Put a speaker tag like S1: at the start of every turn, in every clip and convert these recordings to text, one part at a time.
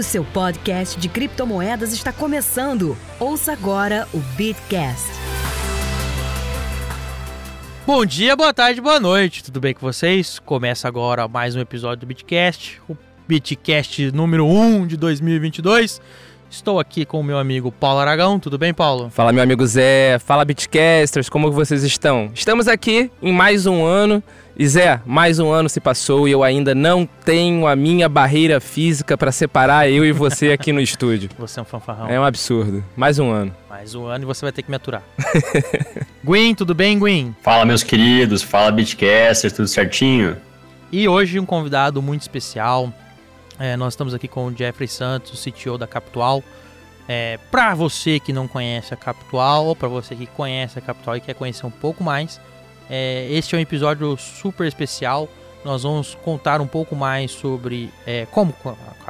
S1: O seu podcast de criptomoedas está começando. Ouça agora o Bitcast.
S2: Bom dia, boa tarde, boa noite. Tudo bem com vocês? Começa agora mais um episódio do Bitcast, o Bitcast número 1 de 2022. Estou aqui com o meu amigo Paulo Aragão. Tudo bem, Paulo?
S3: Fala, meu amigo Zé. Fala, Bitcasters. Como vocês estão? Estamos aqui em mais um ano. E Zé, mais um ano se passou e eu ainda não tenho a minha barreira física para separar eu e você aqui no estúdio.
S2: Você é um fanfarrão.
S3: É um absurdo. Mais um ano.
S2: Mais um ano e você vai ter que me aturar. Gwyn, tudo bem, Gwyn?
S4: Fala, meus queridos. Fala, Bitcasters. Tudo certinho?
S2: E hoje um convidado muito especial. É, nós estamos aqui com o Jeffrey Santos, o CTO da Capital. É, para você que não conhece a Capital, ou para você que conhece a Capital e quer conhecer um pouco mais, é, este é um episódio super especial. Nós vamos contar um pouco mais sobre é, como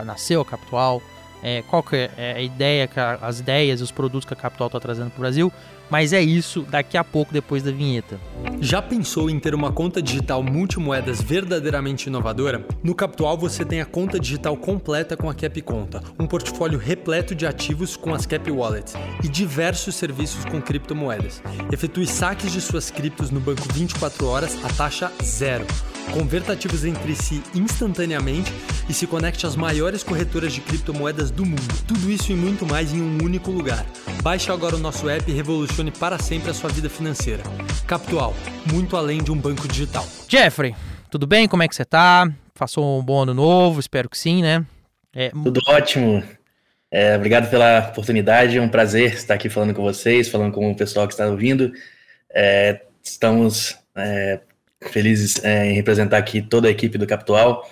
S2: nasceu a Capital, é, qual que é a ideia, as ideias e os produtos que a Capital está trazendo para o Brasil mas é isso daqui a pouco depois da vinheta.
S5: Já pensou em ter uma conta digital multimoedas verdadeiramente inovadora? No Capital você tem a conta digital completa com a Cap Conta, um portfólio repleto de ativos com as Cap Wallets e diversos serviços com criptomoedas. Efetue saques de suas criptos no banco 24 horas a taxa zero converta ativos entre si instantaneamente e se conecte às maiores corretoras de criptomoedas do mundo. Tudo isso e muito mais em um único lugar. Baixe agora o nosso app e revolucione para sempre a sua vida financeira. Capital, muito além de um banco digital.
S2: Jeffrey, tudo bem? Como é que você tá? Passou um bom ano novo? Espero que sim, né?
S4: É... Tudo ótimo. É, obrigado pela oportunidade, é um prazer estar aqui falando com vocês, falando com o pessoal que está ouvindo. É, estamos é, felizes é, em representar aqui toda a equipe do Capital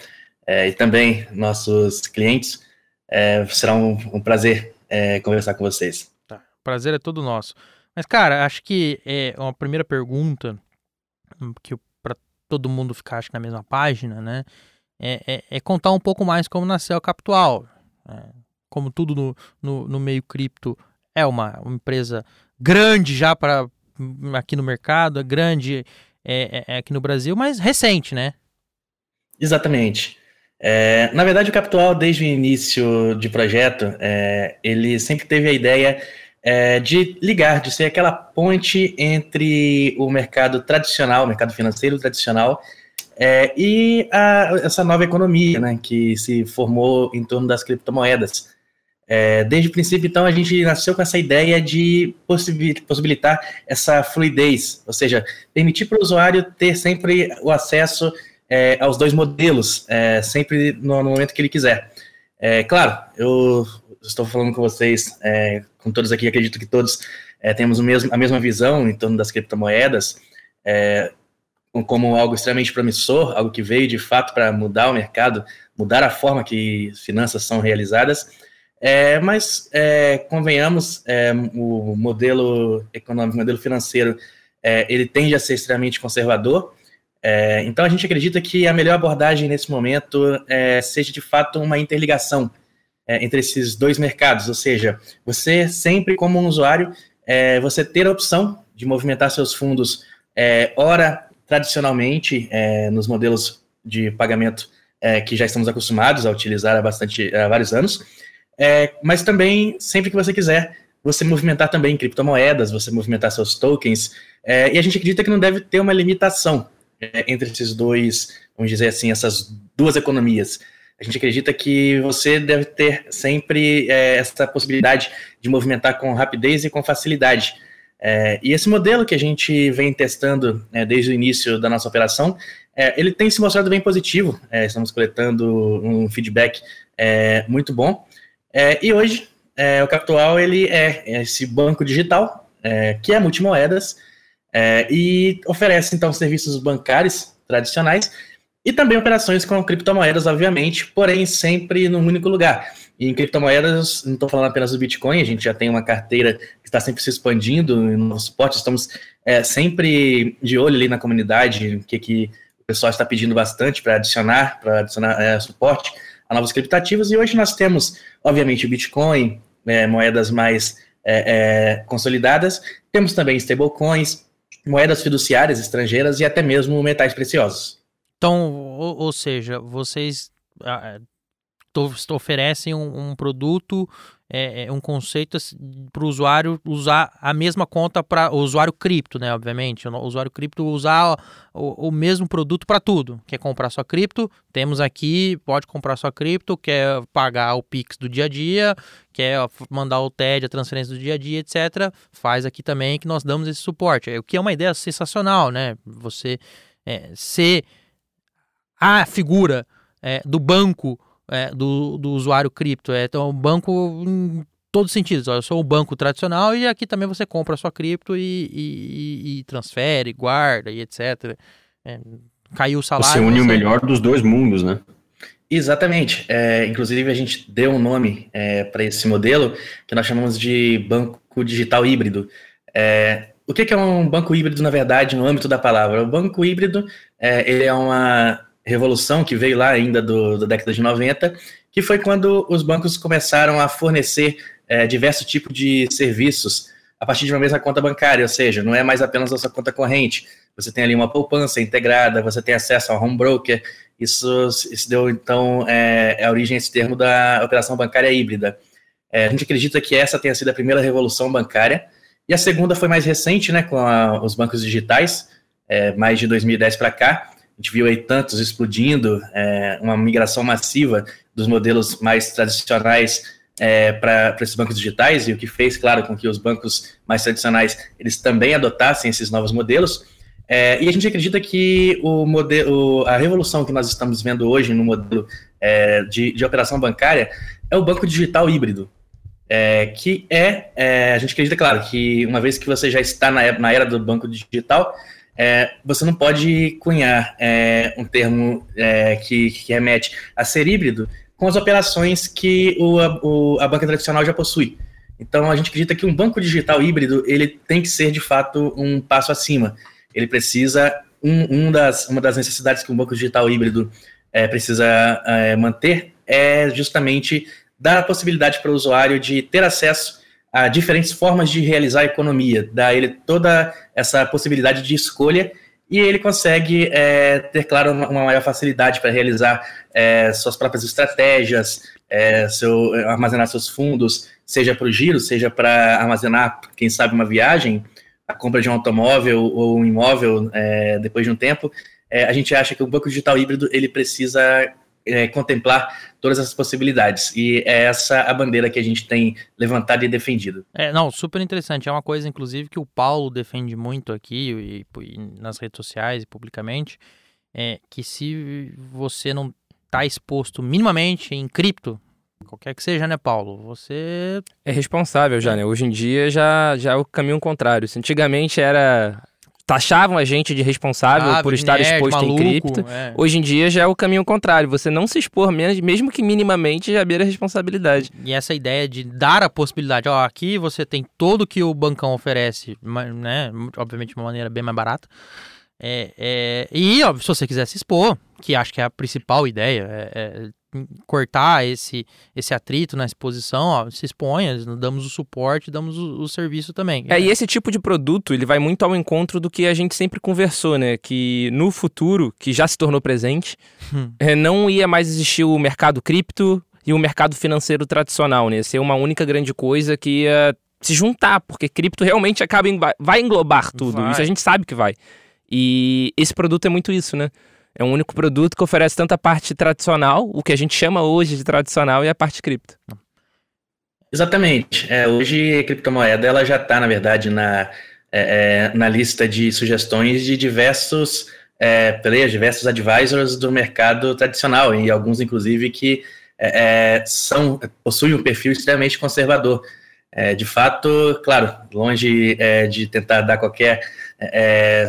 S4: é, e também nossos clientes. É, será um, um prazer é, conversar com vocês.
S2: Tá. Prazer é todo nosso. Mas, cara, acho que é uma primeira pergunta hum, que para todo mundo ficar acho, na mesma página, né? É, é, é, contar um pouco mais como nasceu a Capital. Né? Como tudo no, no, no, meio cripto é uma, uma empresa grande já para hum, aqui no mercado, é grande é, é, é, aqui no Brasil, mas recente, né?
S4: Exatamente. É, na verdade, o Capital, desde o início de projeto, é, ele sempre teve a ideia é, de ligar, de ser aquela ponte entre o mercado tradicional, o mercado financeiro tradicional, é, e a, essa nova economia né, que se formou em torno das criptomoedas. É, desde o princípio, então, a gente nasceu com essa ideia de possibilitar essa fluidez, ou seja, permitir para o usuário ter sempre o acesso é, aos dois modelos, é, sempre no, no, momento que ele quiser. É, claro, eu estou falando com vocês, é, com todos aqui, acredito que todos é, temos mesmo, a mesma visão em torno das criptomoedas, como algo extremamente promissor, algo que veio de fato para mudar o mercado, mudar a forma que finanças são realizadas. É, mas é, convenhamos, é, o modelo econômico, o modelo financeiro, é, ele tende a ser extremamente conservador. É, então a gente acredita que a melhor abordagem nesse momento é, seja de fato uma interligação entre esses dois mercados, ou seja, você sempre como um usuário, você ter a opção de movimentar seus fundos, ora tradicionalmente nos modelos de pagamento que já estamos acostumados a utilizar há bastante há vários anos é, mas também, sempre que você quiser, você movimentar também criptomoedas, você movimentar seus tokens, é, e a gente acredita que não deve ter uma limitação é, entre esses dois, vamos dizer assim, essas duas economias. A gente acredita que você deve ter sempre é, essa possibilidade de movimentar com rapidez e com facilidade. É, e esse modelo que a gente vem testando é, desde o início da nossa operação, é, ele tem se mostrado bem positivo. É, estamos coletando um feedback é, muito bom. E hoje, o Capital ele é esse banco digital, que é multimoedas, e oferece, então, serviços bancários tradicionais e também operações com criptomoedas, obviamente, porém sempre num único lugar. E em criptomoedas, não estou falando apenas do Bitcoin, a gente já tem uma carteira que está sempre se expandindo no suporte, estamos é, sempre de olho ali na comunidade, o que, que o pessoal está pedindo bastante para adicionar, para adicionar é, suporte a novos criptativos. E hoje nós temos, obviamente, o Bitcoin, né, moedas mais é, é, consolidadas, temos também stablecoins, moedas fiduciárias estrangeiras e até mesmo metais preciosos.
S2: Então, ou, ou seja, vocês oferecem um, um produto é, é um conceito para o usuário usar a mesma conta para o usuário cripto, né? Obviamente, o usuário cripto usar o, o mesmo produto para tudo. Quer comprar sua cripto? Temos aqui, pode comprar sua cripto, quer pagar o Pix do dia a dia, quer mandar o TED, a transferência do dia a dia, etc. Faz aqui também que nós damos esse suporte. O que é uma ideia sensacional, né? Você é, ser a figura é, do banco é, do, do usuário cripto. É, então, o banco em todos os sentidos. Eu sou um banco tradicional e aqui também você compra a sua cripto e, e, e transfere, guarda e etc. É, caiu o salário.
S6: Você une você... o melhor dos dois mundos, né?
S4: Exatamente. É, inclusive, a gente deu um nome é, para esse modelo que nós chamamos de banco digital híbrido. É, o que, que, é um banco híbrido, na verdade, no âmbito da palavra? O banco híbrido é, ele é uma revolução que veio lá ainda do, da década de 90, que foi quando os bancos começaram a fornecer é, diversos tipos de serviços a partir de uma mesma conta bancária, ou seja, não é mais apenas a sua conta corrente. Você tem ali uma poupança integrada, você tem acesso ao home broker. Isso, isso deu, então, é, é a origem esse termo da operação bancária híbrida. É, a gente acredita que essa tenha sido a primeira revolução bancária, e a segunda foi mais recente, né, com a, os bancos digitais, é, mais de 2010 para cá, a gente viu aí tantos explodindo, é, uma migração massiva dos modelos mais tradicionais é, para esses bancos digitais, e o que fez, claro, com que os bancos mais tradicionais eles também adotassem esses novos modelos. É, e a gente acredita que o modelo, a revolução que nós estamos vendo hoje no modelo é, de, de operação bancária é o banco digital híbrido. É, que é, é, a gente acredita, claro, que uma vez que você já está na, na era do banco digital, é, você não pode cunhar é, um termo é, que, que, remete a ser híbrido com as operações que o, a, o, a, banca tradicional já possui. Então, a gente acredita que um banco digital híbrido ele tem que ser, de fato, um passo acima. Ele precisa, um, um das, uma das necessidades que um banco digital híbrido é, precisa é, manter é justamente dar a possibilidade para o usuário de ter acesso a diferentes formas de realizar a economia, dá ele toda essa possibilidade de escolha e ele consegue é, ter, claro, uma, uma maior facilidade para realizar é, suas próprias estratégias, é, seu, armazenar seus fundos, seja para o giro, seja para armazenar, quem sabe, uma viagem, a compra de um automóvel ou um imóvel é, depois de um tempo. É, a gente acha que o banco digital híbrido ele precisa é, contemplar todas essas possibilidades. E é essa a bandeira que a gente tem levantado e defendido.
S2: É, não, super interessante. É uma coisa, inclusive, que o Paulo defende muito aqui, e, e nas redes sociais e publicamente, é que se você não está exposto minimamente em cripto, qualquer que seja, né, Paulo? Você
S3: é responsável já, né? Hoje em dia já já é o caminho contrário. Se antigamente era taxavam a gente de responsável ah, por estar nerd, exposto maluco, em cripto. É. Hoje em dia já é o caminho contrário. Você não se expor menos, mesmo que minimamente, já beira a responsabilidade.
S2: E essa ideia de dar a possibilidade, ó, aqui você tem todo que o bancão oferece, né? Obviamente de uma maneira bem mais barata. É, é, e, ó, se você quiser se expor, que acho que é a principal ideia, é, é cortar esse, esse atrito na exposição, ó, se exponha, damos o suporte, damos o, o, serviço também.
S3: É, e esse tipo de produto, ele vai muito ao encontro do que a gente sempre conversou, né? Que no futuro, que já se tornou presente, hum. é, não ia mais existir o mercado cripto e o mercado financeiro tradicional, né? Ia ser uma única grande coisa que ia se juntar, porque cripto realmente acaba em, vai englobar tudo. Vai. Isso a gente sabe que vai. E esse produto é muito isso, né? É um único produto que oferece tanto a parte tradicional, o que a gente chama hoje de tradicional, e a parte cripto.
S4: Exatamente. É, hoje a criptomoeda ela já está, na verdade, na, é, é, na lista de sugestões de diversos é, players, diversos advisors do mercado tradicional, e alguns, inclusive, que é, é são, possuem um perfil extremamente conservador. É, de fato, claro, longe de tentar dar qualquer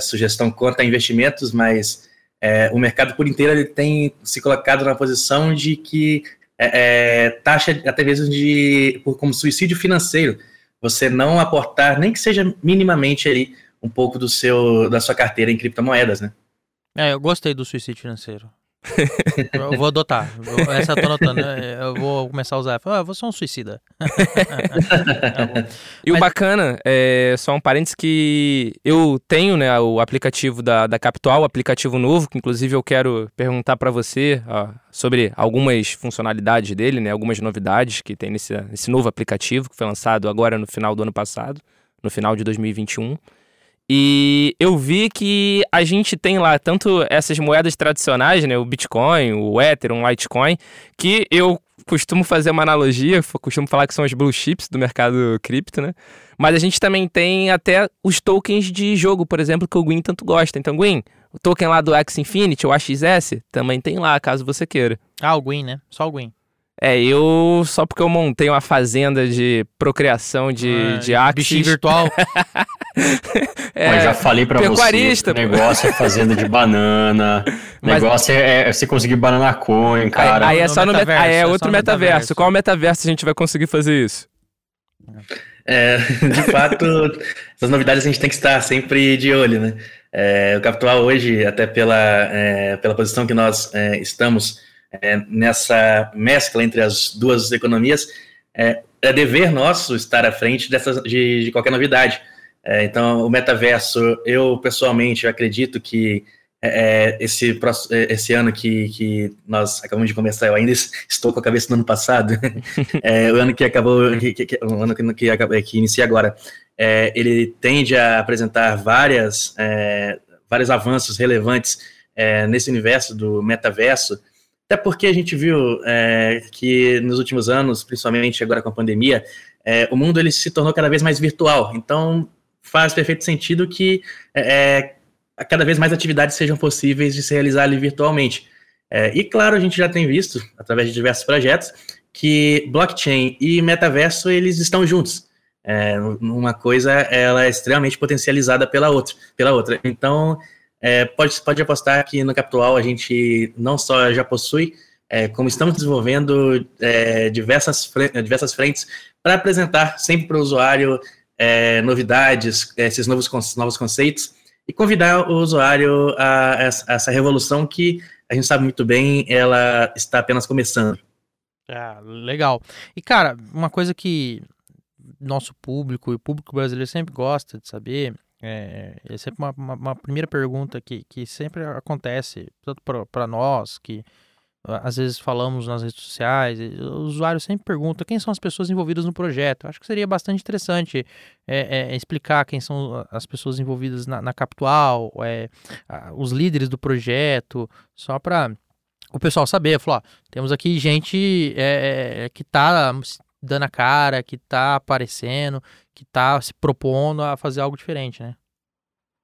S4: sugestão contra investimentos, mas é, o mercado por inteiro ele tem se colocado na posição de que é, é, taxa até mesmo de como suicídio financeiro você não aportar nem que seja minimamente ali um pouco do seu da sua carteira em criptomoedas, né?
S2: É, eu gostei do suicídio financeiro. Eu vou adotar. Essa eu tô anotando. Né? Eu vou começar a usar. Ah, eu vou ser um suicida.
S3: Tá e o bacana, é só um parênteses que eu tenho né, o aplicativo da, da Capital, o aplicativo novo, que inclusive eu quero perguntar para você ó, sobre algumas funcionalidades dele, né, algumas novidades que tem nesse, nesse novo aplicativo que foi lançado agora no final do ano passado, no final de 2021. E eu vi que a gente tem lá tanto essas moedas tradicionais, né, o Bitcoin, o Ethereum, o Litecoin, que eu costumo fazer uma analogia, costumo falar que são os blue chips do mercado cripto, né? Mas a gente também tem até os tokens de jogo, por exemplo, que o Gwyn tanto gosta. Então, Gwyn, o token lá do X Infinity, o AXS, também tem lá, caso você queira.
S2: Ah, o Gwyn, né? Só o Gwyn.
S3: É, eu só porque eu montei uma fazenda de procriação de, ah, de Axis.
S2: Bichinho virtual.
S6: é, Mas já falei pra pecuarista, você. Negócio é fazenda de banana. Mas... Negócio é, é, você conseguir banana coin, cara.
S3: Aí, aí é só no metaverso. Aí é, é outro metaverso. metaverso. Qual metaverso a gente vai conseguir fazer isso?
S4: É, de fato, essas novidades a gente tem que estar sempre de olho, né? É, o Capital hoje, até pela, é, pela posição que nós é, estamos é, nessa mescla entre as duas economias, é, é, dever nosso estar à frente dessas, de, de qualquer novidade. É, então, o metaverso, eu pessoalmente eu acredito que é, é esse, é, esse ano que, que nós acabamos de começar, eu ainda estou com a cabeça no ano passado, o ano que acabou, que, que, o ano que, que, que inicia agora, ele tende a apresentar várias, vários avanços relevantes nesse universo do metaverso, até porque a gente viu é, que nos últimos anos, principalmente agora com a pandemia, é, o mundo ele se tornou cada vez mais virtual. Então faz perfeito sentido que é, é cada vez mais atividades sejam possíveis de se realizar ali virtualmente. É, e claro, a gente já tem visto, através de diversos projetos, que blockchain e metaverso eles estão juntos. É, uma coisa ela é extremamente potencializada pela outra, pela outra. Então é, pode, pode apostar que no Capital a gente não só já possui, é, como estamos desenvolvendo é, diversas, diversas frentes para apresentar sempre para o usuário é, novidades, esses novos, novos conceitos e convidar o usuário a, a, essa revolução que a gente sabe muito bem, ela está apenas começando.
S2: Ah, legal. E cara, uma coisa que nosso público e o público brasileiro sempre gosta de saber é, é sempre uma, uma, uma, primeira pergunta que, que sempre acontece, tanto para nós, que às vezes falamos nas redes sociais, o usuário sempre pergunta quem são as pessoas envolvidas no projeto. Acho que seria bastante interessante é, é, explicar quem são as pessoas envolvidas na, na Capital, é, os líderes do projeto, só para o pessoal saber. Falar, ó, temos aqui gente é, é, que está dando a cara, que está aparecendo, que está se propondo a fazer algo diferente, né?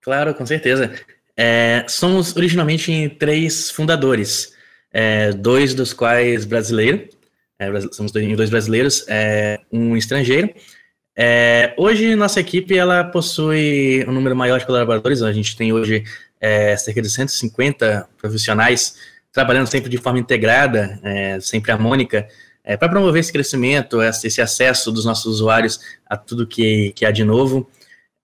S4: Claro, com certeza. É, somos originalmente três fundadores, é, dois dos quais brasileiros, é, somos dois brasileiros, é, um estrangeiro. É, hoje nossa equipe ela possui um número maior de colaboradores, a gente tem hoje é, cerca de 150 profissionais trabalhando sempre de forma integrada, sempre harmônica, é, para promover esse crescimento, esse acesso dos nossos usuários a tudo que, que há de novo.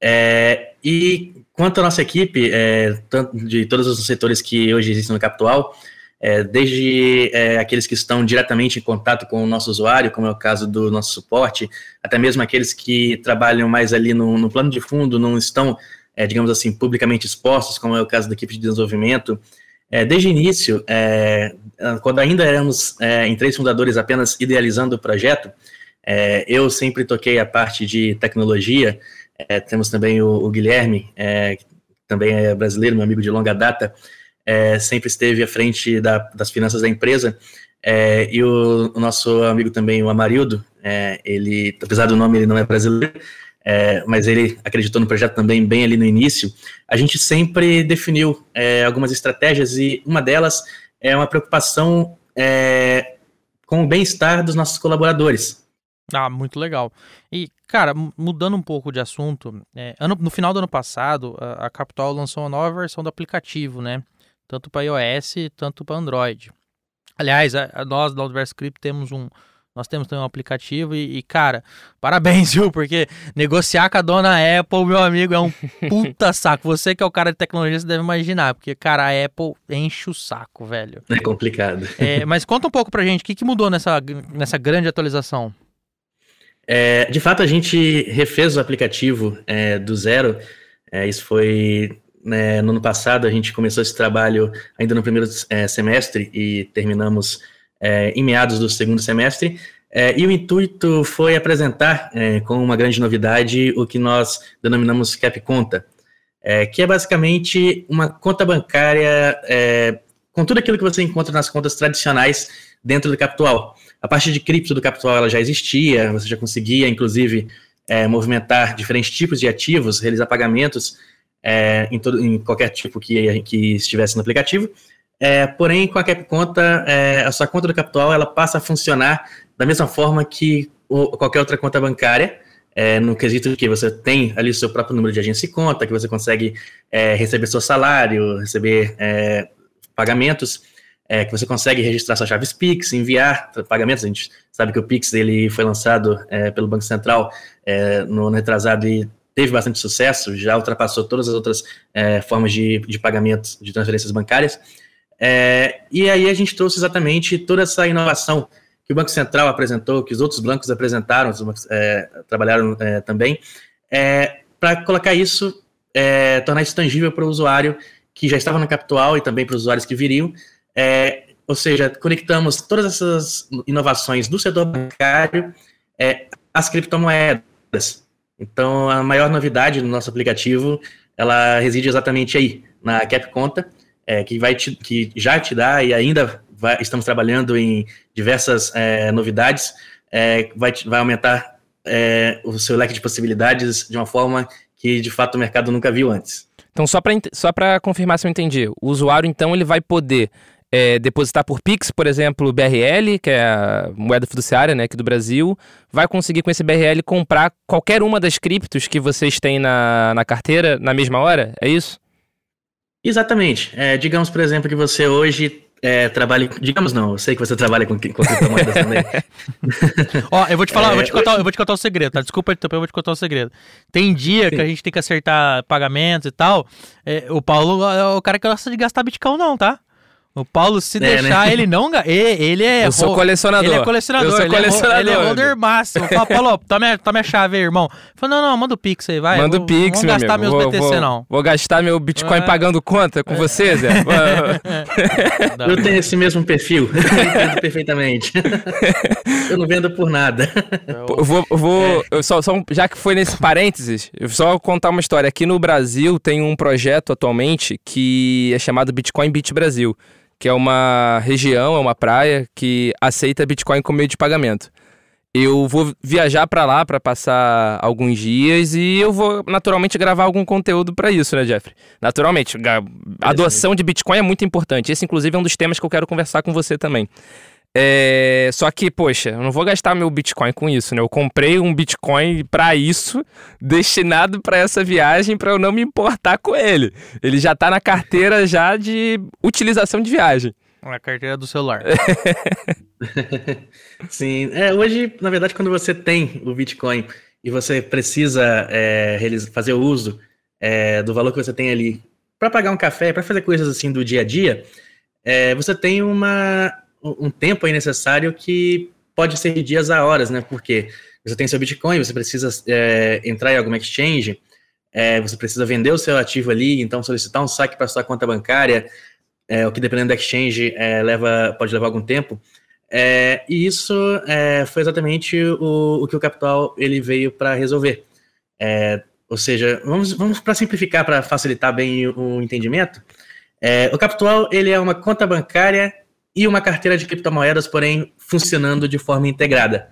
S4: É, e quanto à nossa equipe, é, de todos os setores que hoje existem no Capital, é, desde é, aqueles que estão diretamente em contato com o nosso usuário, como é o caso do nosso suporte, até mesmo aqueles que trabalham mais ali no, no plano de fundo, não estão, é, digamos assim, publicamente expostos, como é o caso da equipe de desenvolvimento, é, desde o início, é, quando ainda éramos é, em três fundadores apenas idealizando o projeto, é, eu sempre toquei a parte de tecnologia. É, temos também o, o Guilherme, é, que também é brasileiro, meu amigo de longa data, sempre esteve à frente da, das finanças da empresa. e o, o, nosso amigo também, o Amarildo, ele, apesar do nome, ele não é brasileiro, é, mas ele acreditou no projeto também bem ali no início, a gente sempre definiu é, algumas estratégias e uma delas é uma preocupação é, com o bem-estar dos nossos colaboradores.
S2: Ah, muito legal. E, cara, mudando um pouco de assunto, é, ano, no final do ano passado, a, a Capital lançou uma nova versão do aplicativo, né? Tanto para iOS, tanto para Android. Aliás, a, a nós da Universo Crypto temos um, Nós temos também um aplicativo e, e, cara, parabéns, viu? Porque negociar com a dona Apple, meu amigo, é um puta saco. Você que é o cara de tecnologia, você deve imaginar, porque, cara, a Apple enche o saco, velho.
S4: É complicado.
S2: É, mas conta um pouco pra gente, o que, que mudou nessa, nessa grande atualização?
S4: É, de fato, a gente refez o aplicativo é, do zero. É, isso foi né, no ano passado, a gente começou esse trabalho ainda no primeiro é, semestre e terminamos é, em meados do segundo semestre. É, e o intuito foi apresentar, é, com uma grande novidade, o que nós denominamos Cap Conta, é, que é basicamente uma conta bancária é, com tudo aquilo que você encontra nas contas tradicionais dentro do Capital. A parte de cripto do Capital ela já existia, você já conseguia, inclusive, é, movimentar diferentes tipos de ativos, realizar pagamentos em, todo, em qualquer tipo que, que estivesse no aplicativo. É, porém, com a Cap Conta, é, a sua conta do Capital ela passa a funcionar da mesma forma que o, qualquer outra conta bancária, é, no quesito que você tem ali o seu próprio número de agência e conta, que você consegue é, receber seu salário, receber é, pagamentos, é, que você consegue registrar suas chaves Pix, enviar pagamentos. A gente sabe que o Pix ele foi lançado pelo Banco Central no ano retrasado e teve bastante sucesso, já ultrapassou todas as outras formas de, de pagamento de transferências bancárias. É, e aí a gente trouxe exatamente toda essa inovação que o Banco Central apresentou, que os outros bancos apresentaram, os bancos, é, trabalharam é, também, é, para colocar isso, é, tornar isso tangível para o usuário que já estava no Capital e também para os usuários que viriam. É, ou seja, conectamos todas essas inovações do setor bancário às criptomoedas. Então, a maior novidade do nosso aplicativo, ela reside exatamente aí, na Cap Conta, é, que, vai te, que já te dá e ainda vai, estamos trabalhando em diversas é, novidades, é, vai, vai aumentar é, o seu leque de possibilidades de uma forma que de fato o mercado nunca viu antes.
S3: Então, só para só confirmar se eu entendi, o usuário então ele vai poder é, depositar por Pix, por exemplo, BRL, que é a moeda fiduciária né, aqui do Brasil, vai conseguir com esse BRL comprar qualquer uma das criptos que vocês têm na, na carteira na mesma hora? É isso?
S4: Exatamente. É, digamos, por exemplo, que você hoje é, trabalha. Digamos não, eu sei que você trabalha com, com criptomoedas também.
S2: Ó, eu vou te falar, é, eu, vou te contar, eu vou te contar o um segredo, tá? Desculpa, eu vou te contar o um segredo. Tem dia Sim. que a gente tem que acertar pagamentos e tal. É, o Paulo é o cara que gosta de gastar Bitcoin, não, tá? O Paulo, se é, né? deixar, né? ele não. Ele é.
S3: Eu sou colecionador.
S2: Ele é colecionador. Eu sou ele colecionador. É, ele é holder máximo. Fala, Paulo, toma, toma a chave aí, irmão. Fala, não, não, manda o Pix aí, vai.
S3: Manda o Pix,
S2: Não vou gastar meus
S3: vou,
S2: BTC,
S3: vou,
S2: não.
S3: Vou gastar meu Bitcoin é. pagando conta com você, Zé.
S4: eu tenho esse mesmo perfil. Eu entendo perfeitamente. eu não vendo por nada.
S3: Eu vou. vou é. só, só, já que foi nesse parênteses, eu só contar uma história. Aqui no Brasil tem um projeto atualmente que é chamado Bitcoin Bit Brasil que é uma região, é uma praia que aceita Bitcoin como meio de pagamento. Eu vou viajar para lá para passar alguns dias e eu vou naturalmente gravar algum conteúdo para isso, né, Jeffrey? Naturalmente, a adoção de Bitcoin é muito importante. Esse, inclusive, é um dos temas que eu quero conversar com você também. É... Só que, poxa, eu não vou gastar meu Bitcoin com isso, né? Eu comprei um Bitcoin para isso, destinado para essa viagem, para eu não me importar com ele. Ele já tá na carteira já de utilização de viagem.
S2: Na carteira do celular.
S4: Sim, é, hoje, na verdade, quando você tem o Bitcoin e você precisa é, fazer o uso é, do valor que você tem ali para pagar um café, para fazer coisas assim do dia a dia, é, você tem uma, um tempo aí necessário que pode ser de dias a horas, né? Porque você tem seu Bitcoin, você precisa é, entrar em alguma exchange, é, você precisa vender o seu ativo ali, então solicitar um saque para sua conta bancária, é, o que dependendo da exchange é, leva, pode levar algum tempo. É, e isso é, foi exatamente o, o, que o Capital ele veio para resolver. ou seja, vamos, vamos para simplificar, para facilitar bem o, o entendimento. o Capital ele é uma conta bancária e uma carteira de criptomoedas, porém funcionando de forma integrada.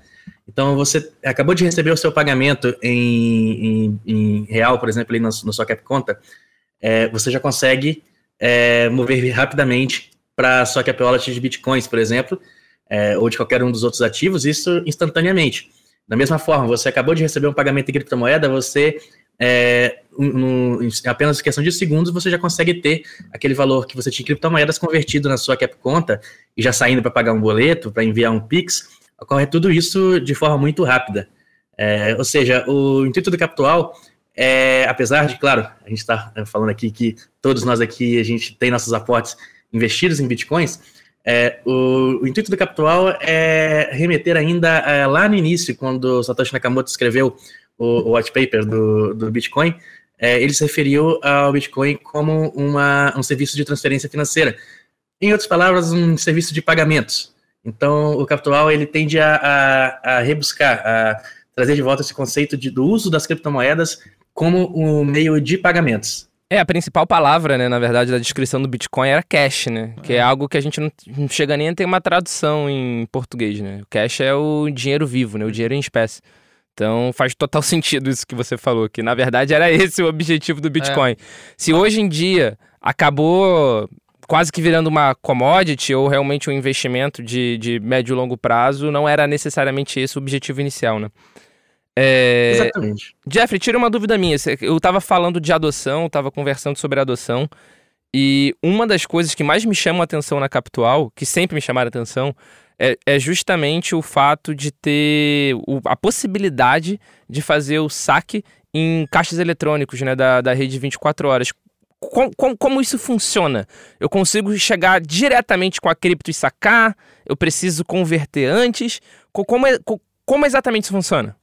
S4: Então, você acabou de receber o seu pagamento em, em, em real, por exemplo, ali na, na sua cap conta, é, você já consegue é, mover rapidamente para sua cap wallet de bitcoins, por exemplo, é, ou de qualquer um dos outros ativos, isso instantaneamente. Da mesma forma, você acabou de receber um pagamento em criptomoeda, você é, no, em apenas questão de segundos, você já consegue ter aquele valor que você tinha em criptomoedas convertido na sua cap conta e já saindo para pagar um boleto, para enviar um Pix, ocorre tudo isso de forma muito rápida. É, ou seja, o intuito do Capital é, apesar de, claro, a gente está falando aqui que todos nós aqui, a gente tem nossos aportes investidos em bitcoins, é, o, o, intuito do Capital é remeter ainda é, lá no início, quando Satoshi Nakamoto escreveu o, o white paper do, do Bitcoin, é, ele se referiu ao Bitcoin como uma, um serviço de transferência financeira. Em outras palavras, um serviço de pagamentos. Então, o Capital ele tende a, a, a rebuscar, a trazer de volta esse conceito de, do uso das criptomoedas como um meio de pagamentos.
S3: É, a principal palavra, né, na verdade, da descrição do Bitcoin era cash, né? Que é algo que a gente não, não chega nem a ter uma tradução em português, né? O cash é o dinheiro vivo, né? O dinheiro em espécie. Então faz total sentido isso que você falou, que na verdade era esse o objetivo do Bitcoin. É. Se hoje em dia acabou quase que virando uma commodity ou realmente um investimento de, de médio e longo prazo, não era necessariamente esse o objetivo inicial, né?
S4: É... Exatamente.
S3: Jeffrey, tira uma dúvida minha. Eu estava falando de adoção, estava conversando sobre adoção, e uma das coisas que mais me chama a atenção na Capital, que sempre me chamaram a atenção, é, é justamente o fato de ter o, a possibilidade de fazer o saque em caixas eletrônicos né, da, da rede 24 horas. Com, com, como isso funciona? Eu consigo chegar diretamente com a cripto e sacar? Eu preciso converter antes? Como, é, como exatamente isso funciona?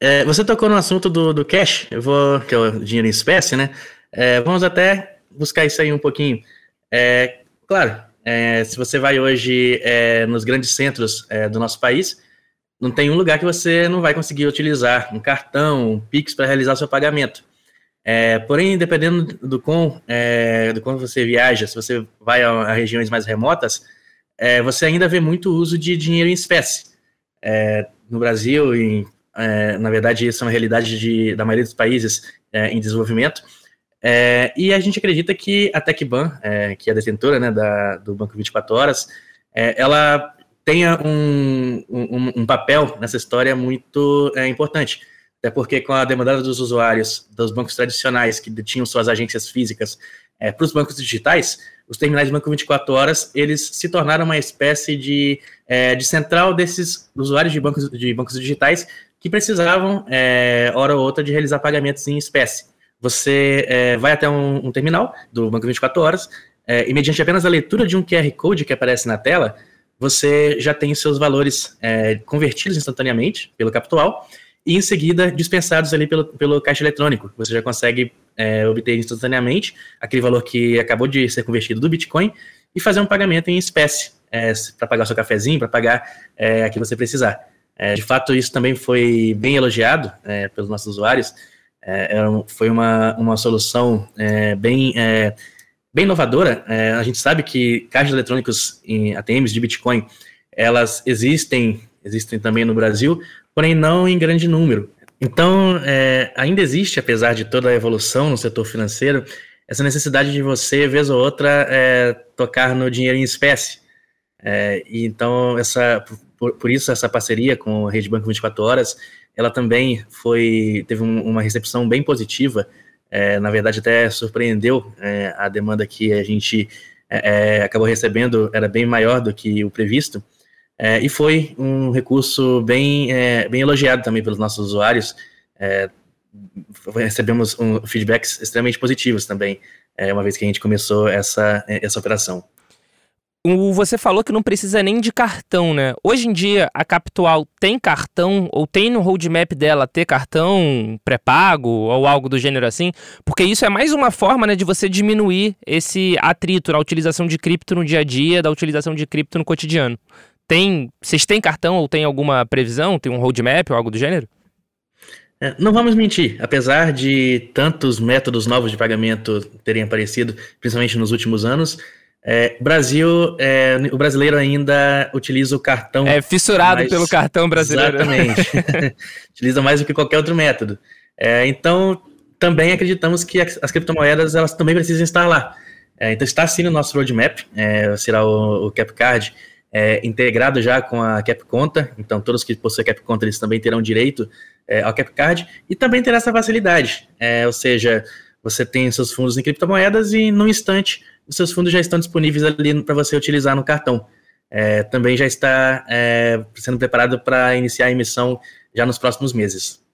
S4: É, você tocou no assunto do, do cash, eu vou, que é o dinheiro em espécie, né? É, vamos até buscar isso aí um pouquinho. É, claro, é, se você vai hoje é, nos grandes centros é, do nosso país, não tem um lugar que você não vai conseguir utilizar um cartão, um Pix para realizar seu pagamento. porém, dependendo do quão, do quão você viaja, se você vai a, a regiões mais remotas, você ainda vê muito uso de dinheiro em espécie. no Brasil, em é, na verdade, isso é uma realidade de, da maioria dos países é, em desenvolvimento. É, e a gente acredita que a TecBan, é, que é a detentora né, da, do Banco 24 Horas, é, ela tenha um, um, um, papel nessa história muito é, importante. Até porque, com a demanda dos usuários dos bancos tradicionais que detinham suas agências físicas para os bancos digitais, os terminais de banco 24 horas, eles se tornaram uma espécie de, de central desses usuários de bancos, de bancos digitais que precisavam, é, hora ou outra, de realizar pagamentos em espécie. Você é, vai até um, um, terminal do Banco 24 Horas é, e, mediante apenas a leitura de um QR Code que aparece na tela, você já tem seus valores é, convertidos instantaneamente pelo Capital e, em seguida, dispensados ali pelo, pelo caixa eletrônico. Você já consegue é, obter instantaneamente aquele valor que acabou de ser convertido do Bitcoin e fazer um pagamento em espécie é, para pagar seu cafezinho, para pagar é, que você precisar. É, de fato, isso também foi bem elogiado pelos nossos usuários. É, foi uma, uma solução é, bem, é, bem inovadora. É, a gente sabe que caixas eletrônicos em ATMs de Bitcoin, elas existem, existem também no Brasil, porém não em grande número. Então, ainda existe, apesar de toda a evolução no setor financeiro, essa necessidade de você, vez ou outra, tocar no dinheiro em espécie. e então, essa, por, por isso essa parceria com a Rede Banco 24 Horas, ela também foi teve um, uma recepção bem positiva. É, na verdade, até surpreendeu é, a demanda que a gente é, é acabou recebendo era bem maior do que o previsto. É, e foi um recurso bem, é, bem elogiado também pelos nossos usuários. recebemos um, feedbacks extremamente positivos também, uma vez que a gente começou essa, essa operação.
S3: Você falou que não precisa nem de cartão, né? Hoje em dia, a Capital tem cartão, ou tem no roadmap dela ter cartão pré-pago, ou algo do gênero assim? Porque isso é mais uma forma né, de você diminuir esse atrito na utilização de cripto no dia a dia, da utilização de cripto no cotidiano. Tem, vocês têm cartão ou tem alguma previsão? Tem um roadmap ou algo do gênero?
S4: É, não vamos mentir, apesar de tantos métodos novos de pagamento terem aparecido, principalmente nos últimos anos, é, Brasil, é, o brasileiro ainda utiliza o cartão.
S3: É fissurado mais, pelo cartão brasileiro.
S4: Exatamente. utiliza mais do que qualquer outro método. É, então, também acreditamos que as, as, criptomoedas elas também precisam estar lá. É, então, está sim no nosso roadmap, é, será o, o CapCard é, integrado já com a CapConta. Então, todos que possuem CapConta eles também terão direito ao CapCard e também terá essa facilidade. ou seja, você tem seus fundos em criptomoedas e, num instante, os seus fundos já estão disponíveis ali para você utilizar no cartão. é, também já está é, sendo preparado para iniciar a emissão já nos próximos meses.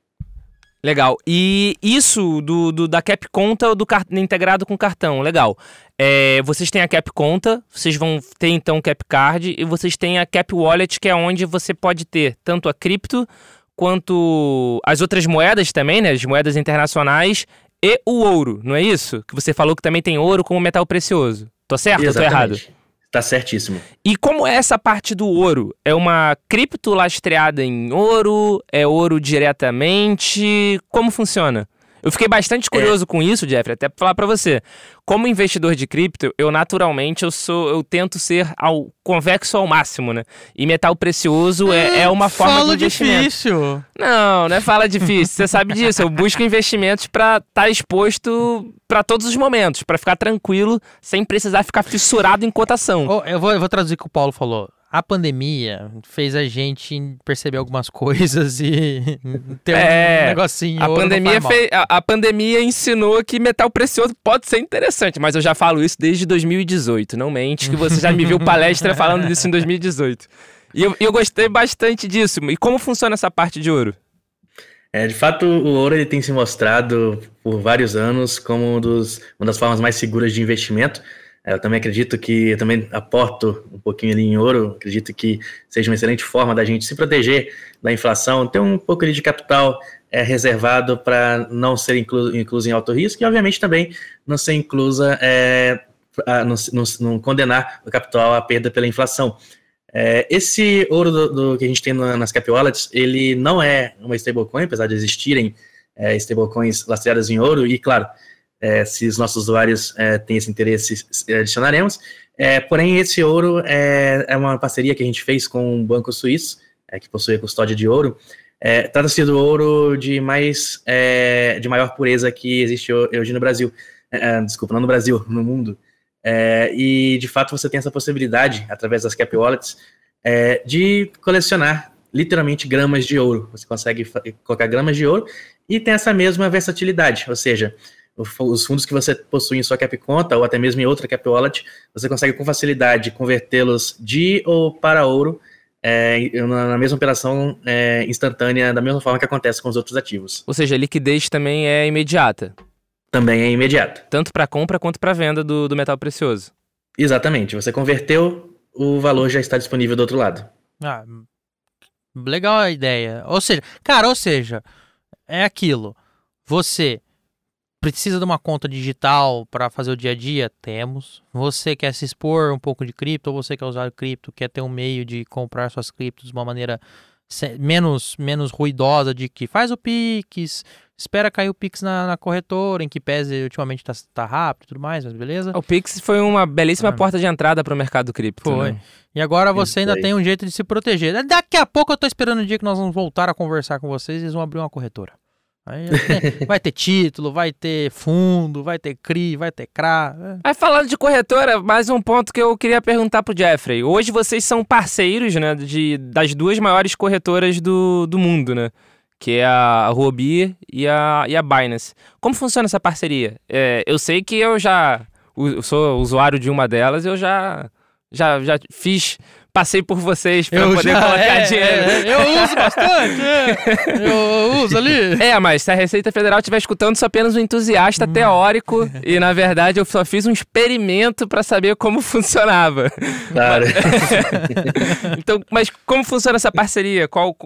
S3: Legal. E isso do, do da Cap Conta do integrado com cartão, legal. É, vocês têm a Cap Conta, vocês vão ter então o Cap Card e vocês têm a Cap Wallet, que é onde você pode ter tanto a cripto quanto as outras moedas também, né? As moedas internacionais e o ouro, não é isso? Que você falou que também tem ouro como metal precioso. Tô certo Exatamente. ou tô errado?
S4: Tá certíssimo.
S3: E como é essa parte do ouro? É uma cripto lastreada em ouro? É ouro diretamente? Como funciona? Eu fiquei bastante é. curioso é. com isso, Jeffrey, até pra falar para você. Como investidor de cripto, eu naturalmente eu sou, eu tento ser ao convexo ao máximo, né? E metal precioso é, é uma forma
S2: fala
S3: de investimento.
S2: difícil.
S3: Não, não é fala difícil. Você sabe disso. Eu busco investimentos para estar tá exposto para todos os momentos, para ficar tranquilo, sem precisar ficar fissurado em cotação.
S2: Oh, eu, vou, eu vou traduzir o que o Paulo falou a pandemia fez a gente perceber algumas coisas e ter é, um negocinho.
S3: A pandemia, fez, a, a, pandemia ensinou que metal precioso pode ser interessante, mas eu já falo isso desde 2018. Não mente que você já me viu palestra falando disso em 2018. E eu, eu gostei bastante disso. E como funciona essa parte de ouro?
S4: É, de fato, o ouro ele tem se mostrado por vários anos como um dos, uma das formas mais seguras de investimento. Eu também acredito que, eu também aporto um pouquinho ali em ouro, acredito que seja uma excelente forma da gente se proteger da inflação, ter um pouco ali de capital é, reservado para não ser inclu, incluso em alto risco e, obviamente, também não ser inclusa, é, não, não, condenar o capital à perda pela inflação. É, esse ouro do, do, que a gente tem nas cap wallets, ele não é uma stablecoin, apesar de existirem é, stablecoins lastreadas em ouro, e, claro, é, se os nossos usuários é, têm esse interesse, adicionaremos. É, porém, esse ouro é, é, uma parceria que a gente fez com um banco suíço, é, que possui a custódia de ouro. É, trata-se do ouro de mais é, de maior pureza que existe hoje no Brasil. desculpa, não no Brasil, no mundo. e de fato você tem essa possibilidade, através das cap wallets, de colecionar literalmente gramas de ouro. Você consegue colocar gramas de ouro e tem essa mesma versatilidade, ou seja, os fundos que você possui em sua cap conta ou até mesmo em outra cap wallet, você consegue com facilidade convertê-los de ou para ouro é, na mesma operação é, instantânea, da mesma forma que acontece com os outros ativos.
S3: Ou seja, a liquidez também é imediata.
S4: Também é imediata.
S3: Tanto para compra quanto para venda do, do metal precioso.
S4: Exatamente. Você converteu, o valor já está disponível do outro lado.
S2: Ah, legal a ideia. Ou seja, cara, ou seja, é aquilo. Você Precisa de uma conta digital para fazer o dia a dia? Temos. Você quer se expor um pouco de cripto, ou você quer usar cripto, quer ter um meio de comprar suas criptos de uma maneira menos, menos ruidosa, de que faz o Pix, espera cair o Pix na, na corretora, em que pese ultimamente tá, tá rápido e tudo mais, mas beleza?
S3: O Pix foi uma belíssima ah. porta de entrada para o mercado cripto.
S2: Foi. Né? E agora você ainda tem um jeito de se proteger. Daqui a pouco eu tô esperando o dia que nós vamos voltar a conversar com vocês e eles vão abrir uma corretora. Aí vai ter título, vai ter fundo, vai ter CRI, vai ter CRA.
S3: É. Aí falando de corretora, mais um ponto que eu queria perguntar pro Jeffrey. Hoje vocês são parceiros, né, de, das duas maiores corretoras do, do mundo, né? Que é a Huobi e a, e a Binance. Como funciona essa parceria? É, eu sei que eu já eu sou usuário de uma delas, eu já, já, já fiz passei por vocês para poder já, colocar é, dinheiro.
S2: É, eu uso bastante, é. eu uso ali.
S3: É, mas se a Receita Federal estiver escutando, sou apenas um entusiasta hum. teórico e, na verdade, eu só fiz um experimento para saber como funcionava.
S4: Claro.
S3: então, mas como funciona essa parceria? Qual,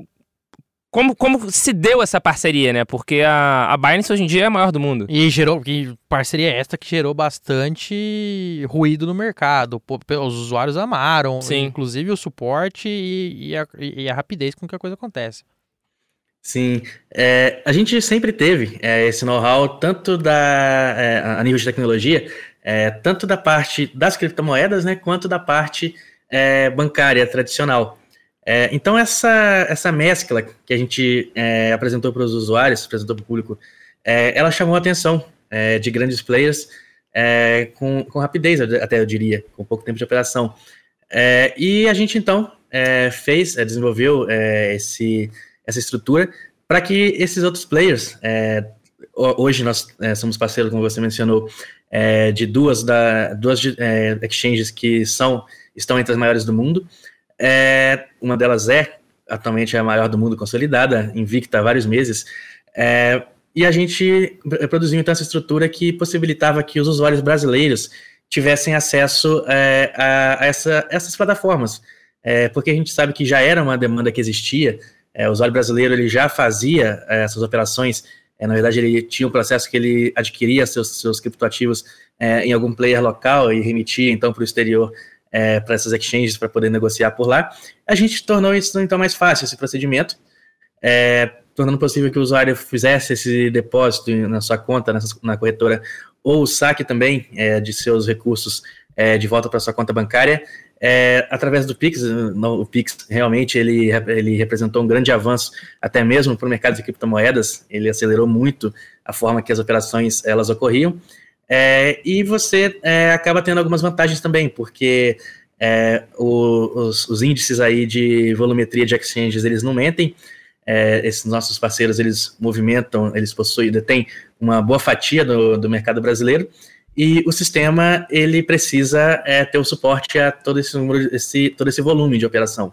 S3: como, como se deu essa parceria, né? Porque a, a Binance hoje em dia é a maior do mundo.
S2: E gerou, e parceria esta que gerou bastante ruído no mercado. Os usuários amaram, Sim. inclusive o suporte e, e, a, e a rapidez com que a coisa acontece.
S4: Sim, é, a gente sempre teve é, esse know-how, tanto da, é, a nível de tecnologia, é, tanto da parte das criptomoedas, né, quanto da parte é, bancária tradicional. É, então, essa, essa mescla que a gente é, apresentou para os usuários, apresentou para o público, é, ela chamou a atenção é, de grandes players é, com, com rapidez, até eu diria, com pouco tempo de operação. É, e a gente, então, fez, desenvolveu esse, essa estrutura para que esses outros players, hoje nós somos parceiros, como você mencionou, de duas, da, duas exchanges que são estão entre as maiores do mundo. É, uma delas é atualmente a maior do mundo consolidada, invicta há vários meses. É, e a gente produziu então essa estrutura que possibilitava que os usuários brasileiros tivessem acesso é, a, a essa, essas plataformas, é, porque a gente sabe que já era uma demanda que existia. É, o usuário brasileiro ele já fazia é, essas operações. É, na verdade, ele tinha um processo que ele adquiria seus, seus criptoativos é, em algum player local e remitia então para o exterior é, para essas exchanges para poder negociar por lá. A gente tornou isso então mais fácil esse procedimento, é, tornando possível que o usuário fizesse esse depósito na sua conta nessa, na corretora ou o saque também é, de seus recursos é, de volta para sua conta bancária é, através do Pix. o Pix realmente ele, ele representou um grande avanço até mesmo para o mercado de criptomoedas. Ele acelerou muito a forma que as operações elas ocorriam. É, e você é, acaba tendo algumas vantagens também, porque é, o, os, os, índices aí de volumetria de exchanges, eles não mentem, é, esses nossos parceiros, eles movimentam, eles possuem, detêm uma boa fatia do, do mercado brasileiro, e o sistema, ele precisa é, ter o suporte a todo esse, número, esse, todo esse volume de operação.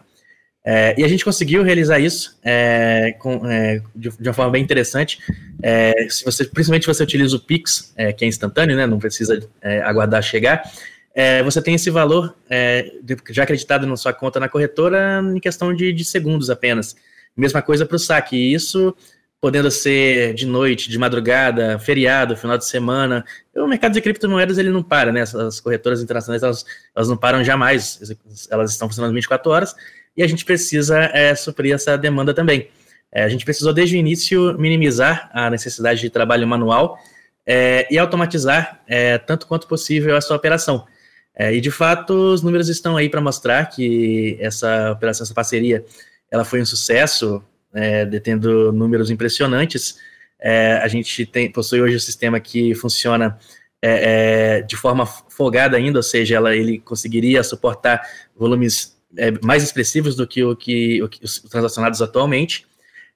S4: É, e a gente conseguiu realizar isso é, com, é, de, de, uma forma bem interessante. É, se você, principalmente se você utiliza o Pix, é, que é instantâneo, né, não precisa é, aguardar chegar, você tem esse valor já acreditado na sua conta na corretora em questão de, de segundos apenas. Mesma coisa para o saque. E isso podendo ser de noite, de madrugada, feriado, final de semana. O mercado de criptomoedas ele não para, né? As corretoras internacionais elas, elas não param jamais. Elas estão funcionando 24 horas e a gente precisa é, suprir essa demanda também. É, a gente precisou, desde o início, minimizar a necessidade de trabalho manual é, e automatizar é, tanto quanto possível essa operação. É, e, de fato, os números estão aí para mostrar que essa operação, essa parceria, ela foi um sucesso, é, detendo números impressionantes. a gente tem, possui hoje um sistema que funciona de forma folgada ainda, ou seja, ela, ele conseguiria suportar volumes é, mais expressivos do que, o que, o que os transacionados atualmente.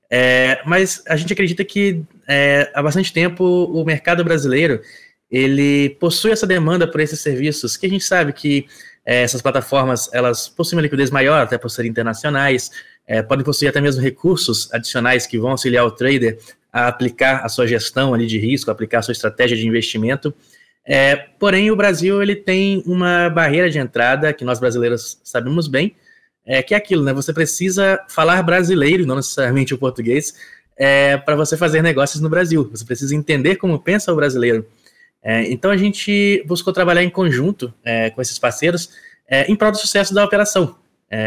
S4: É, mas a gente acredita que é, há bastante tempo o mercado brasileiro ele possui essa demanda por esses serviços, que a gente sabe que é, essas plataformas elas possuem uma liquidez maior, até por serem internacionais, é, podem possuir até mesmo recursos adicionais que vão auxiliar o trader a aplicar a sua gestão ali de risco, aplicar a sua estratégia de investimento. É, porém, o Brasil ele tem uma barreira de entrada que nós brasileiros sabemos bem, é, que é aquilo, né? Você precisa falar brasileiro, não necessariamente o português, é, para você fazer negócios no Brasil. Você precisa entender como pensa o brasileiro. É, então a gente buscou trabalhar em conjunto é, com esses parceiros é, em prol do sucesso da operação.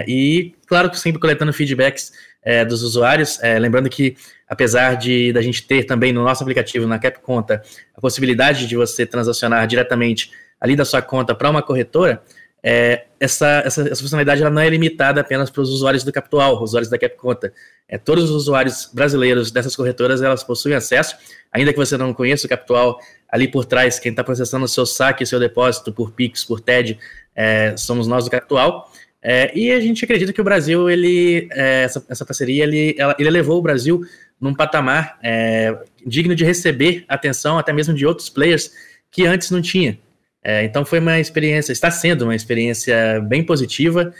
S4: E, claro sempre coletando feedbacks é, dos usuários, é, lembrando que, apesar de da gente ter também no nosso aplicativo, na Cap Conta, a possibilidade de você transacionar diretamente ali da sua conta para uma corretora, é, essa, essa, essa, funcionalidade ela não é limitada apenas para os usuários do Capital, usuários da Cap Conta. É, todos os usuários brasileiros dessas corretoras elas possuem acesso, ainda que você não conheça o Capital, ali por trás, quem está processando o seu saque, seu depósito por Pix, por TED, é, somos nós do Capital. É, e a gente acredita que o Brasil, ele, é, essa, essa parceria, ele, ela, ele levou o Brasil num patamar é, digno de receber atenção até mesmo de outros players que antes não tinha. É, então foi uma experiência, está sendo uma experiência bem positiva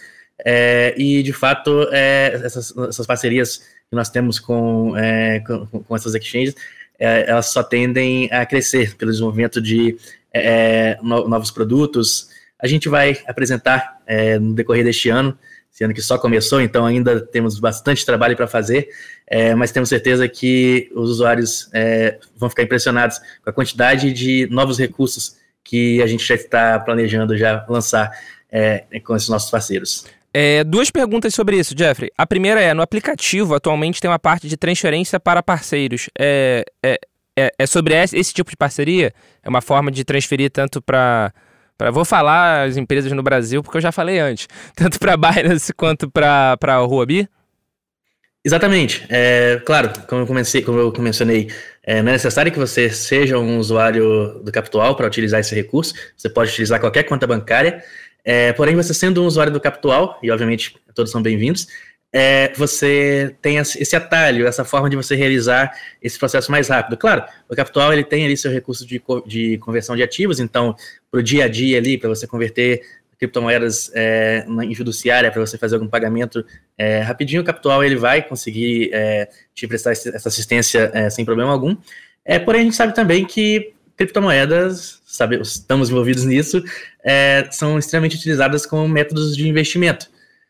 S4: é, e de fato é, essas, essas, parcerias que nós temos com, com, com, essas exchanges, elas só tendem a crescer pelo desenvolvimento de novos produtos, a gente vai apresentar é, no decorrer deste ano, esse ano que só começou, então ainda temos bastante trabalho para fazer, é, mas temos certeza que os usuários é, vão ficar impressionados com a quantidade de novos recursos que a gente já está planejando já lançar é, com esses nossos parceiros.
S3: É, duas perguntas sobre isso, Jeffrey. A primeira é: no aplicativo atualmente tem uma parte de transferência para parceiros. É, é, é, é sobre esse, esse tipo de parceria? É uma forma de transferir tanto para Pra, vou falar as empresas no Brasil, porque eu já falei antes, tanto para Binance quanto para a Huobi?
S4: Exatamente. É, claro, como eu, comecei, como eu mencionei, é, não é necessário que você seja um usuário do Capital para utilizar esse recurso. Você pode utilizar qualquer conta bancária. É, porém, você sendo um usuário do Capital, e obviamente todos são bem-vindos, é, você tem esse atalho, essa forma de você realizar esse processo mais rápido. Claro, o Capital ele tem ali seu recurso de, de conversão de ativos, então, para o dia a dia ali, para você converter criptomoedas é, em fiduciária para você fazer algum pagamento é, rapidinho, o Capital ele vai conseguir é, te prestar essa assistência é, sem problema algum. É, porém, a gente sabe também que criptomoedas, sabe, estamos envolvidos nisso, é, são extremamente utilizadas como métodos de investimento.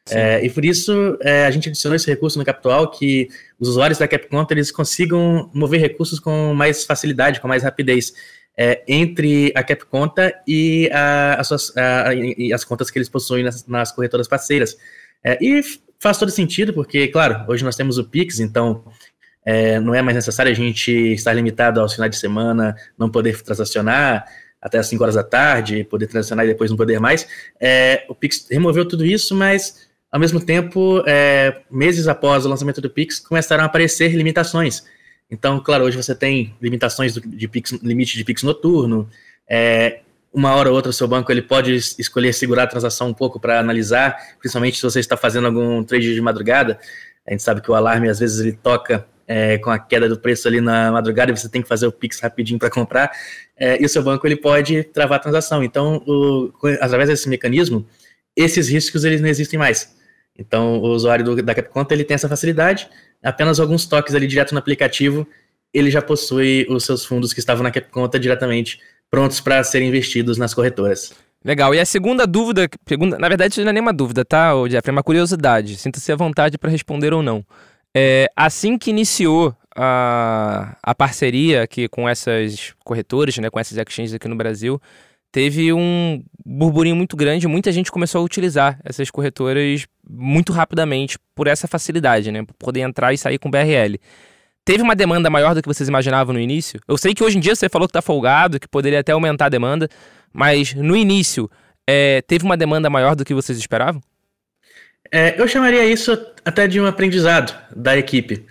S4: É, e por isso é, a gente adicionou esse recurso no Capital que os usuários da CapConta eles consigam mover recursos com mais facilidade, com mais rapidez é, entre a CapConta e, a, a suas, a, e, as contas que eles possuem nas, nas corretoras parceiras. É, e faz todo sentido, porque, claro, hoje nós temos o Pix, então é, não é mais necessário a gente estar limitado aos finais de semana, não poder transacionar até as 5 horas da tarde, poder transacionar e depois não poder mais. É, o Pix removeu tudo isso, mas ao mesmo tempo, é, meses após o lançamento do Pix, começaram a aparecer limitações. Então, claro, hoje você tem limitações de Pix, limite de Pix noturno. É, uma hora ou outra o seu banco ele pode escolher segurar a transação um pouco para analisar, principalmente se você está fazendo algum trade de madrugada. A gente sabe que o alarme às vezes ele toca é, com a queda do preço ali na madrugada e você tem que fazer o Pix rapidinho para comprar. É, e o seu banco ele pode travar a transação. Então, o, através desse mecanismo, esses riscos eles não existem mais. Então, o usuário do, da CapConta ele tem essa facilidade, apenas alguns toques ali direto no aplicativo, ele já possui os seus fundos que estavam na CapConta diretamente prontos para serem investidos nas corretoras.
S3: Legal. E a segunda dúvida, na verdade não é nem uma dúvida, tá, Jeffrey? É uma curiosidade. Sinta-se à vontade para responder ou não. É, assim que iniciou a, a parceria aqui com essas corretoras, né, com essas exchanges aqui no Brasil, teve um burburinho muito grande, muita gente começou a utilizar essas corretoras muito rapidamente por essa facilidade, né? Por poder entrar e sair com BRL. Teve uma demanda maior do que vocês imaginavam no início? Eu sei que hoje em dia você falou que está folgado, que poderia até aumentar a demanda, mas no início é, teve uma demanda maior do que vocês esperavam?
S4: É, eu chamaria isso até de um aprendizado da equipe.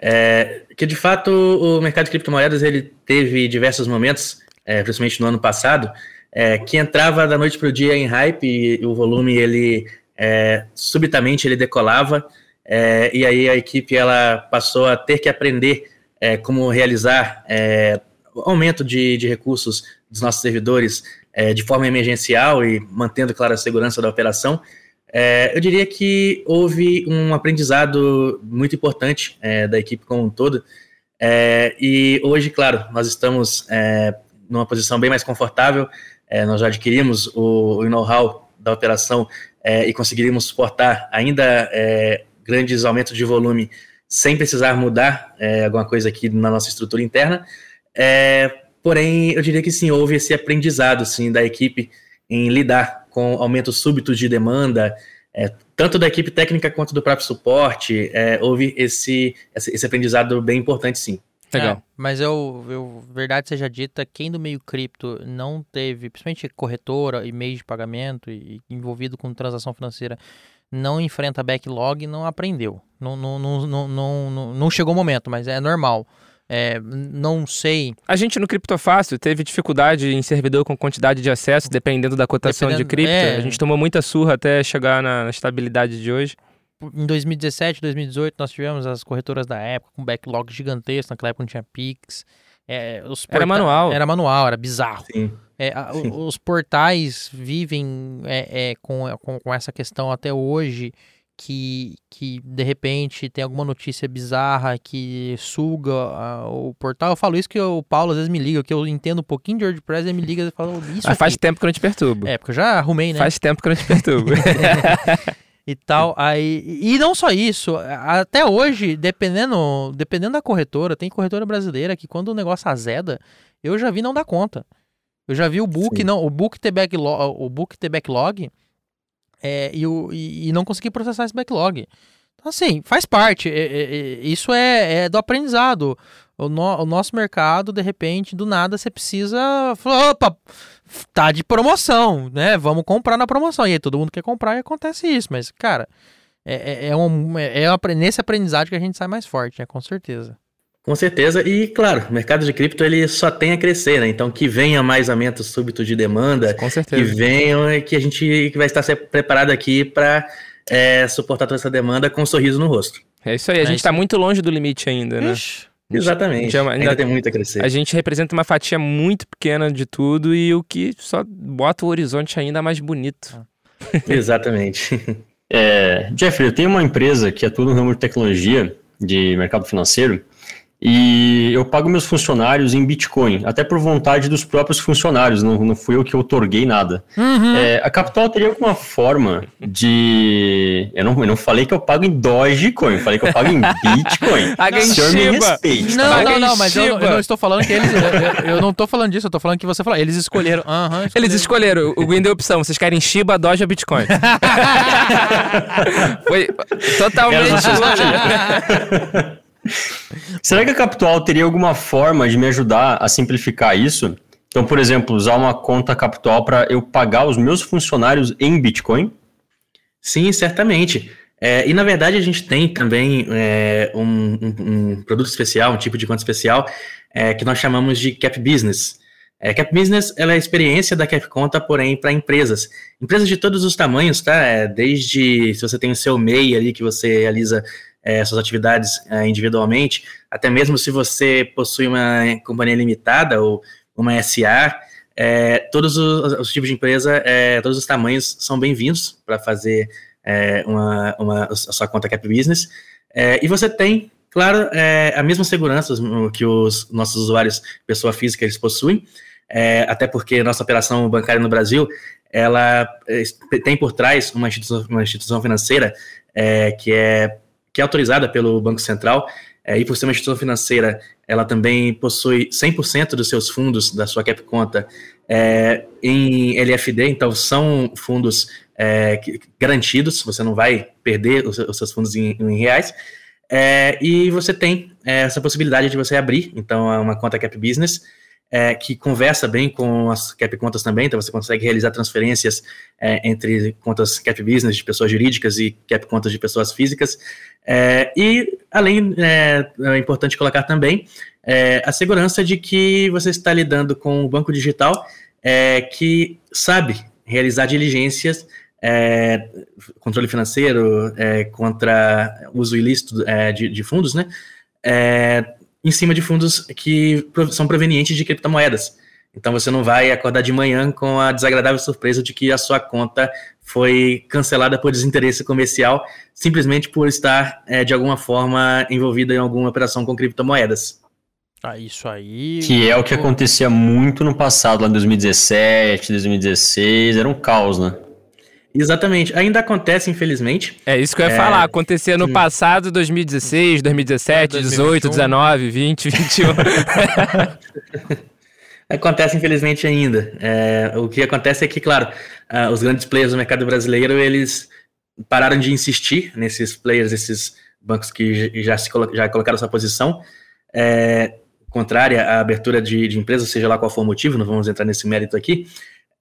S4: É, que de fato o mercado de criptomoedas ele teve diversos momentos, é, principalmente no ano passado, é, que entrava da noite para o dia em hype e o volume ele é, subitamente ele decolava. É, e aí a equipe ela passou a ter que aprender é, como realizar é, aumento de, de, recursos dos nossos servidores é, de forma emergencial e mantendo claro a segurança da operação. eu diria que houve um aprendizado muito importante da equipe como um todo. E hoje, claro, nós estamos numa posição bem mais confortável é, nós já adquirimos o, o know-how da operação é, e conseguiríamos suportar ainda é, grandes aumentos de volume sem precisar mudar é, alguma coisa aqui na nossa estrutura interna. É, porém, eu diria que sim, houve esse aprendizado sim, da equipe em lidar com aumentos súbitos de demanda, é, tanto da equipe técnica quanto do próprio suporte, houve esse, esse aprendizado bem importante sim.
S2: Legal. É, mas eu, eu, verdade seja dita, quem do meio cripto não teve, principalmente corretora e meio de pagamento e, e envolvido com transação financeira, não enfrenta backlog, não aprendeu. Não, não, não, não, não, não chegou o momento, mas é normal. É, não sei.
S3: A gente no Criptofácil teve dificuldade em servidor com quantidade de acesso, dependendo da cotação dependendo, de cripto. É... A gente tomou muita surra até chegar na, na estabilidade de hoje
S2: em 2017, 2018, nós tivemos as corretoras da época com backlog gigantesco, naquela época não tinha Pix.
S3: É, era manual.
S2: Era manual, era bizarro. Sim. É, a, Sim. Os portais vivem é, é, com, com, com, essa questão até hoje que, que de repente tem alguma notícia bizarra que suga a, o portal. Eu falo isso que o Paulo às vezes me liga, que eu entendo um pouquinho de WordPress e me liga e fala isso. Mas
S3: faz tempo que eu não te perturbo.
S2: É, porque eu já arrumei, né?
S3: Faz tempo que eu não te perturbo.
S2: e tal. Aí, e não só isso, até hoje, dependendo, dependendo da corretora, tem corretora brasileira que quando o negócio azeda, eu já vi não dar conta. Eu já vi o book, Sim. não, o book ter backlog, o book ter backlog é, e, o, e, e não conseguir processar esse backlog. Então, assim, faz parte. É, é, é, isso é, é, do aprendizado. O, no, o, nosso mercado, de repente, do nada, você precisa. Opa, tá de promoção, né? Vamos comprar na promoção. E aí todo mundo quer comprar e acontece isso. Mas, cara, é, é, é um, é, é nesse aprendizado que a gente sai mais forte, né? Com certeza.
S4: Com certeza, e claro, o mercado de cripto ele só tem a crescer, né? Então que venha mais aumento súbito de demanda,
S3: Com certeza.
S4: que venha, que a gente que vai estar preparado aqui para é, suportar toda essa demanda com um sorriso no rosto.
S3: É isso aí, a é gente está muito longe do limite ainda, né? Ixi.
S4: Exatamente. Ainda, ainda, tem muito a crescer.
S3: A gente representa uma fatia muito pequena de tudo e o que só bota o horizonte ainda mais bonito.
S4: Exatamente.
S6: É, Jeffrey, eu tenho uma empresa que atua no ramo de tecnologia de mercado financeiro e eu pago meus funcionários em Bitcoin, até por vontade dos próprios funcionários, não, não fui eu que otorguei nada. Uhum. É, a Capital teria alguma forma de. Eu não, eu não falei que eu pago em Dogecoin, eu falei que eu pago em Bitcoin.
S2: Paga em Senhor me respeite. Não, tá? não, não, mas eu, eu, não estou falando que eles. Eu, eu, não estou falando disso, eu estou falando que você falou. Eles escolheram. Uhum, escolheram.
S3: Eles escolheram. O Win deu opção. Vocês querem Shiba, Doge ou Bitcoin? Foi totalmente.
S6: Será que a Capital teria alguma forma de me ajudar a simplificar isso? Então, por exemplo, usar uma conta Capital para eu pagar os meus funcionários em Bitcoin?
S4: Sim, certamente. É, e na verdade a gente tem também é, um, um, um, produto especial, um tipo de conta especial, é, que nós chamamos de Cap Business. É, Cap Business é a experiência da Cap Conta, porém para empresas. Empresas de todos os tamanhos, tá? É, desde se você tem o seu MEI ali que você realiza é, suas atividades é, individualmente, até mesmo se você possui uma companhia limitada ou uma SA, é, todos os, os, tipos de empresa, é, todos os tamanhos são bem-vindos para fazer é, uma, uma, a sua conta Cap Business. É, e você tem, claro, a mesma segurança que os nossos usuários, pessoa física, eles possuem, até porque nossa operação bancária no Brasil, ela tem por trás uma instituição, uma instituição financeira que é que é autorizada pelo Banco Central, é, e por ser uma instituição financeira, ela também possui 100% dos seus fundos da sua cap conta é, em LFD, então são fundos é, garantidos, você não vai perder os, seus fundos em, em reais, é, e você tem é, essa possibilidade de você abrir, então, é uma conta cap business, é, que conversa bem com as cap contas também, então você consegue realizar transferências é, entre contas cap business de pessoas jurídicas e cap contas de pessoas físicas. É, e, além, é, é, importante colocar também é, a segurança de que você está lidando com um banco digital é, que sabe realizar diligências é, controle financeiro é, contra uso ilícito é, de, de, fundos, né? Em cima de fundos que são provenientes de criptomoedas. Então você não vai acordar de manhã com a desagradável surpresa de que a sua conta foi cancelada por desinteresse comercial, simplesmente por estar é, de alguma forma envolvida em alguma operação com criptomoedas.
S2: Ah, isso aí.
S6: Que é o que acontecia muito no passado, lá em 2017, 2016, era um caos, né?
S4: Exatamente. Ainda acontece, infelizmente.
S3: É isso que eu ia é... falar. Acontecia no passado, 2016, 2017, 18, 19, 20, 21.
S4: acontece, infelizmente, ainda. É, o que acontece é que, claro, uh, os grandes players do mercado brasileiro, eles pararam de insistir nesses players, esses bancos que já, se colo já colocaram sua posição é, contrária à abertura de, de empresas, seja lá qual for o motivo, não vamos entrar nesse mérito aqui,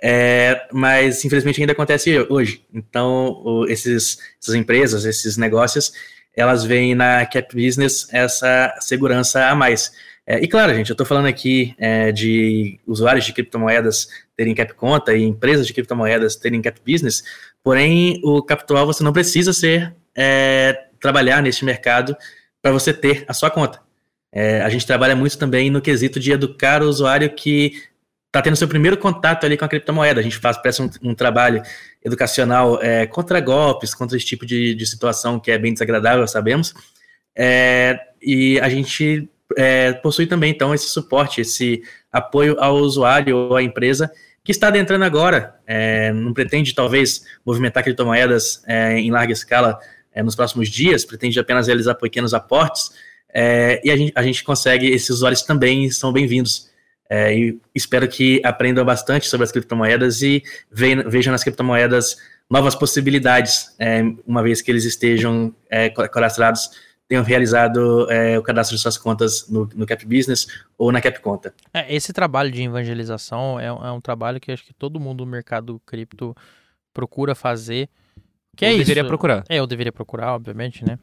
S4: é, mas infelizmente ainda acontece hoje. Então, esses, essas empresas, esses negócios, elas veem na Cap Business essa segurança a mais. É, e claro, gente, eu estou falando aqui é, de usuários de criptomoedas terem cap conta e empresas de criptomoedas terem cap business, porém o capital você não precisa ser é, trabalhar neste mercado para você ter a sua conta. É, a gente trabalha muito também no quesito de educar o usuário que está tendo seu primeiro contato ali com a criptomoeda. A gente faz, presta um, um trabalho educacional é, contra golpes, contra esse tipo de, de, situação que é bem desagradável, sabemos. É, e a gente é, possui também, então, esse suporte, esse apoio ao usuário ou à empresa que está adentrando agora, é, não pretende, talvez, movimentar criptomoedas é, em larga escala é, nos próximos dias, pretende apenas realizar pequenos aportes, e a gente, a gente consegue, esses usuários também são bem-vindos é, e espero que aprendam bastante sobre as criptomoedas e vejam nas criptomoedas novas possibilidades, é, uma vez que eles estejam é, cadastrados, tenham realizado é, o cadastro de suas contas no, no, Cap Business ou na Cap Conta.
S2: É, esse trabalho de evangelização é, é, um trabalho que acho que todo mundo no mercado cripto procura fazer. Que é
S3: eu deveria procurar.
S2: É, eu deveria procurar, obviamente, né?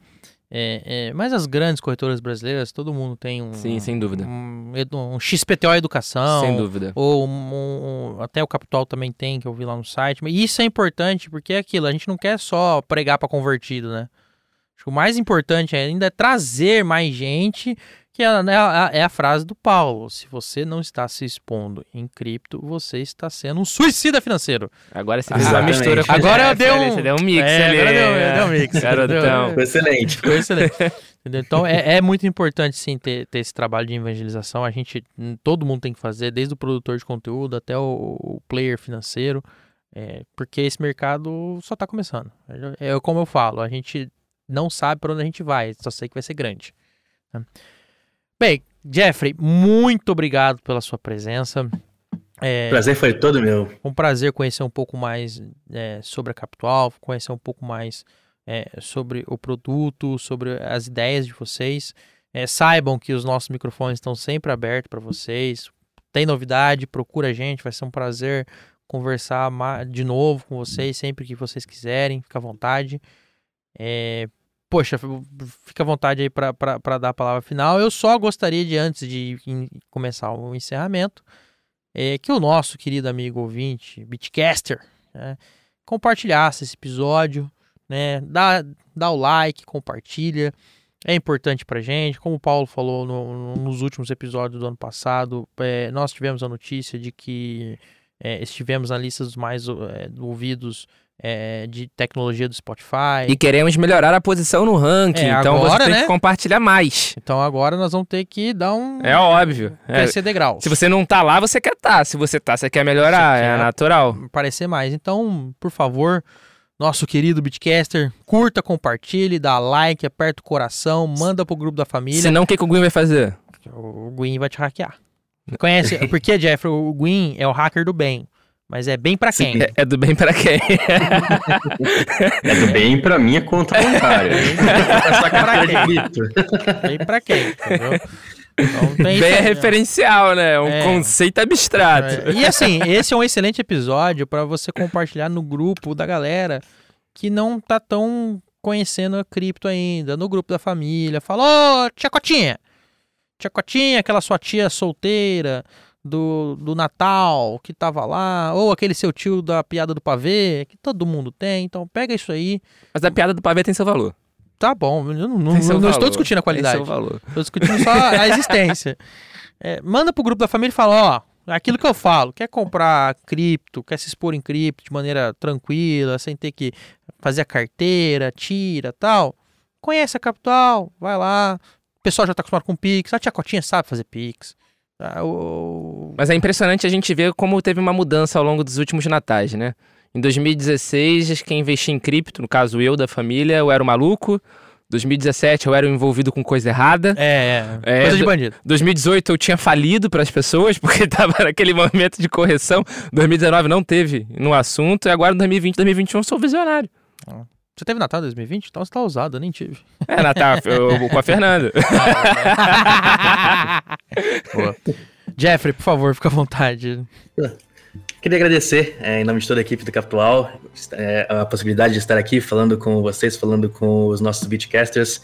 S2: É, é, mas as grandes corretoras brasileiras, todo mundo tem um.
S3: Sim, sem dúvida.
S2: Um, um XPTO Educação.
S3: Sem dúvida.
S2: Ou um, um, até o Capital também tem, que eu vi lá no site. E isso é importante, porque é aquilo, a gente não quer só pregar para convertido, né? Acho que o mais importante ainda é trazer mais gente Que é, né, a- é a frase do Paulo. Se você não está se expondo em cripto, você está sendo um suicida financeiro.
S3: Agora você fez uma mistura com
S2: Agora deu
S3: ali,
S2: um-
S3: Você deu um mix
S2: É,
S3: ali.
S2: agora deu-
S3: é.
S2: deu um mix.
S3: Garotão.
S2: Deu-
S4: Foi excelente.
S2: Ficou excelente. Então é, é muito importante sim ter, ter esse trabalho de evangelização. A gente, hum, todo mundo tem que fazer, desde o produtor de conteúdo até o, o player financeiro, é, porque esse mercado só está começando. É, é como eu falo, a gente não sabe para onde a gente vai, só sei que vai ser grande. né? Bem, Jeffrey, muito obrigado pela sua presença. É,
S4: O prazer foi todo meu.
S2: um prazer conhecer um pouco mais é, sobre a Capital, conhecer um pouco mais é, sobre o produto, sobre as ideias de vocês. É, saibam que os nossos microfones estão sempre abertos para vocês. Tem novidade, procura a gente, vai ser um prazer conversar de novo com vocês sempre que vocês quiserem, fica à vontade. Poxa, fica à vontade aí para dar a palavra final. Eu só gostaria de, antes de começar o encerramento, é, que o nosso querido amigo ouvinte, Bitcaster, né, compartilhasse esse episódio, né, dá, dá o like, compartilha, é importante pra gente. Como o Paulo falou no- nos últimos episódios do ano passado, é, nós tivemos a notícia de que é, estivemos na lista dos mais é, ouvidos é, de tecnologia do Spotify.
S3: E queremos melhorar a posição no ranking,
S2: É,
S3: então
S2: agora,
S3: você tem
S2: né?
S3: que compartilhar mais.
S2: Então agora nós vamos ter que dar um.
S3: É óbvio. É,
S2: Crescer degraus.
S3: se você não tá lá, você quer tá. Se você tá, você quer melhorar.
S2: Você
S3: É
S2: quer-
S3: natural.
S2: parecer mais. Então, por favor, nosso querido Bitcaster, curta, compartilhe, dá like, aperta o coração, manda pro grupo da família.
S3: Senão, o que, que o Gui vai fazer?
S2: O Gwyn vai te hackear. Conhece? Porque, Jeffrey, o Gwyn é o hacker do bem. Mas é bem pra quem?
S4: Sim.
S3: É, é do bem pra quem?
S6: É do bem pra minha conta bancária.
S4: Essa carteira de
S2: quem?
S4: cripto.
S2: Bem pra quem, entendeu? Então,
S3: bem é referencial, né? É um
S2: É.
S3: conceito abstrato.
S2: É, E assim, esse é um excelente episódio pra você compartilhar no grupo da galera que não tá tão conhecendo a cripto ainda, no grupo da família. Fala, ô, tia Cotinha! Tia Cotinha, aquela sua tia solteira do, do Natal que tava lá, ou aquele seu tio da piada do pavê, que todo mundo tem. Então pega isso aí.
S3: Mas a piada do pavê tem seu valor.
S2: Tá bom, eu não, não, estou discutindo a qualidade.
S3: Tem seu valor.
S2: Tô discutindo só a existência. É, manda pro grupo da família e fala, ó, aquilo que eu falo, quer comprar cripto, quer se expor em cripto de maneira tranquila, sem ter que fazer a carteira, tira, tal. Conhece a Capital, vai lá. O pessoal já tá acostumado com Pix, a tia Cotinha sabe fazer Pix. Ah, o-
S3: Mas é impressionante a gente ver como teve uma mudança ao longo dos últimos natais, né? Em 2016, quem investia em cripto, no caso eu da família, eu era o maluco. 2017 eu era envolvido com coisa errada.
S2: É, é,
S3: É,
S2: coisa de
S3: do-
S2: bandido.
S3: 2018 eu tinha falido para as pessoas porque estava naquele momento de correção. 2019 não teve no assunto e agora em 2020, 2021 eu sou visionário.
S2: Você teve Natal em 2020? Então você tá usado, eu nem tive.
S3: É, Natal, eu, eu- com a Fernanda.
S2: Boa. Jeffrey, por favor, fica à vontade.
S4: Queria agradecer, é, em nome de toda a equipe do Capital, é, a possibilidade de estar aqui falando com vocês, falando com os nossos beatcasters.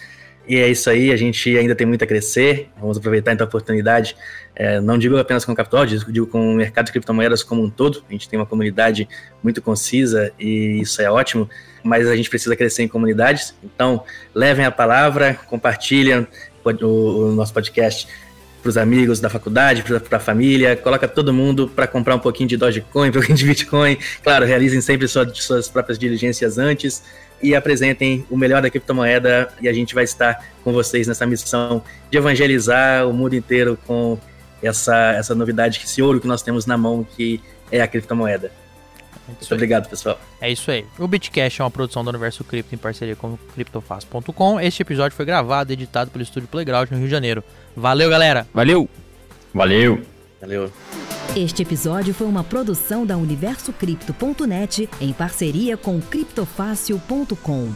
S4: E é isso aí, a gente ainda tem muito a crescer. Vamos aproveitar então a oportunidade. é, não digo apenas com o Capital, digo, digo com o mercado de criptomoedas como um todo. A gente tem uma comunidade muito concisa e isso é ótimo, mas a gente precisa crescer em comunidades. Então, levem a palavra, compartilhem o, o- nosso podcast para os amigos da faculdade, para a família, coloca todo mundo para comprar um pouquinho de Dogecoin, um pouquinho de Bitcoin. Claro, realizem sempre sua- suas próprias diligências antes e apresentem o melhor da criptomoeda e a gente vai estar com vocês nessa missão de evangelizar o mundo inteiro com essa, essa novidade, esse ouro que nós temos na mão, que é a criptomoeda. Muito obrigado, pessoal.
S2: É isso aí. O Bitcash é uma produção do Universo Cripto em parceria com o CryptoFast.com. Este episódio foi gravado e editado pelo estúdio Playground no Rio de Janeiro. Valeu, galera!
S3: Valeu!
S6: Valeu!
S4: Valeu.
S1: Este episódio foi uma produção da UniversoCripto.net em parceria com criptofácil.com.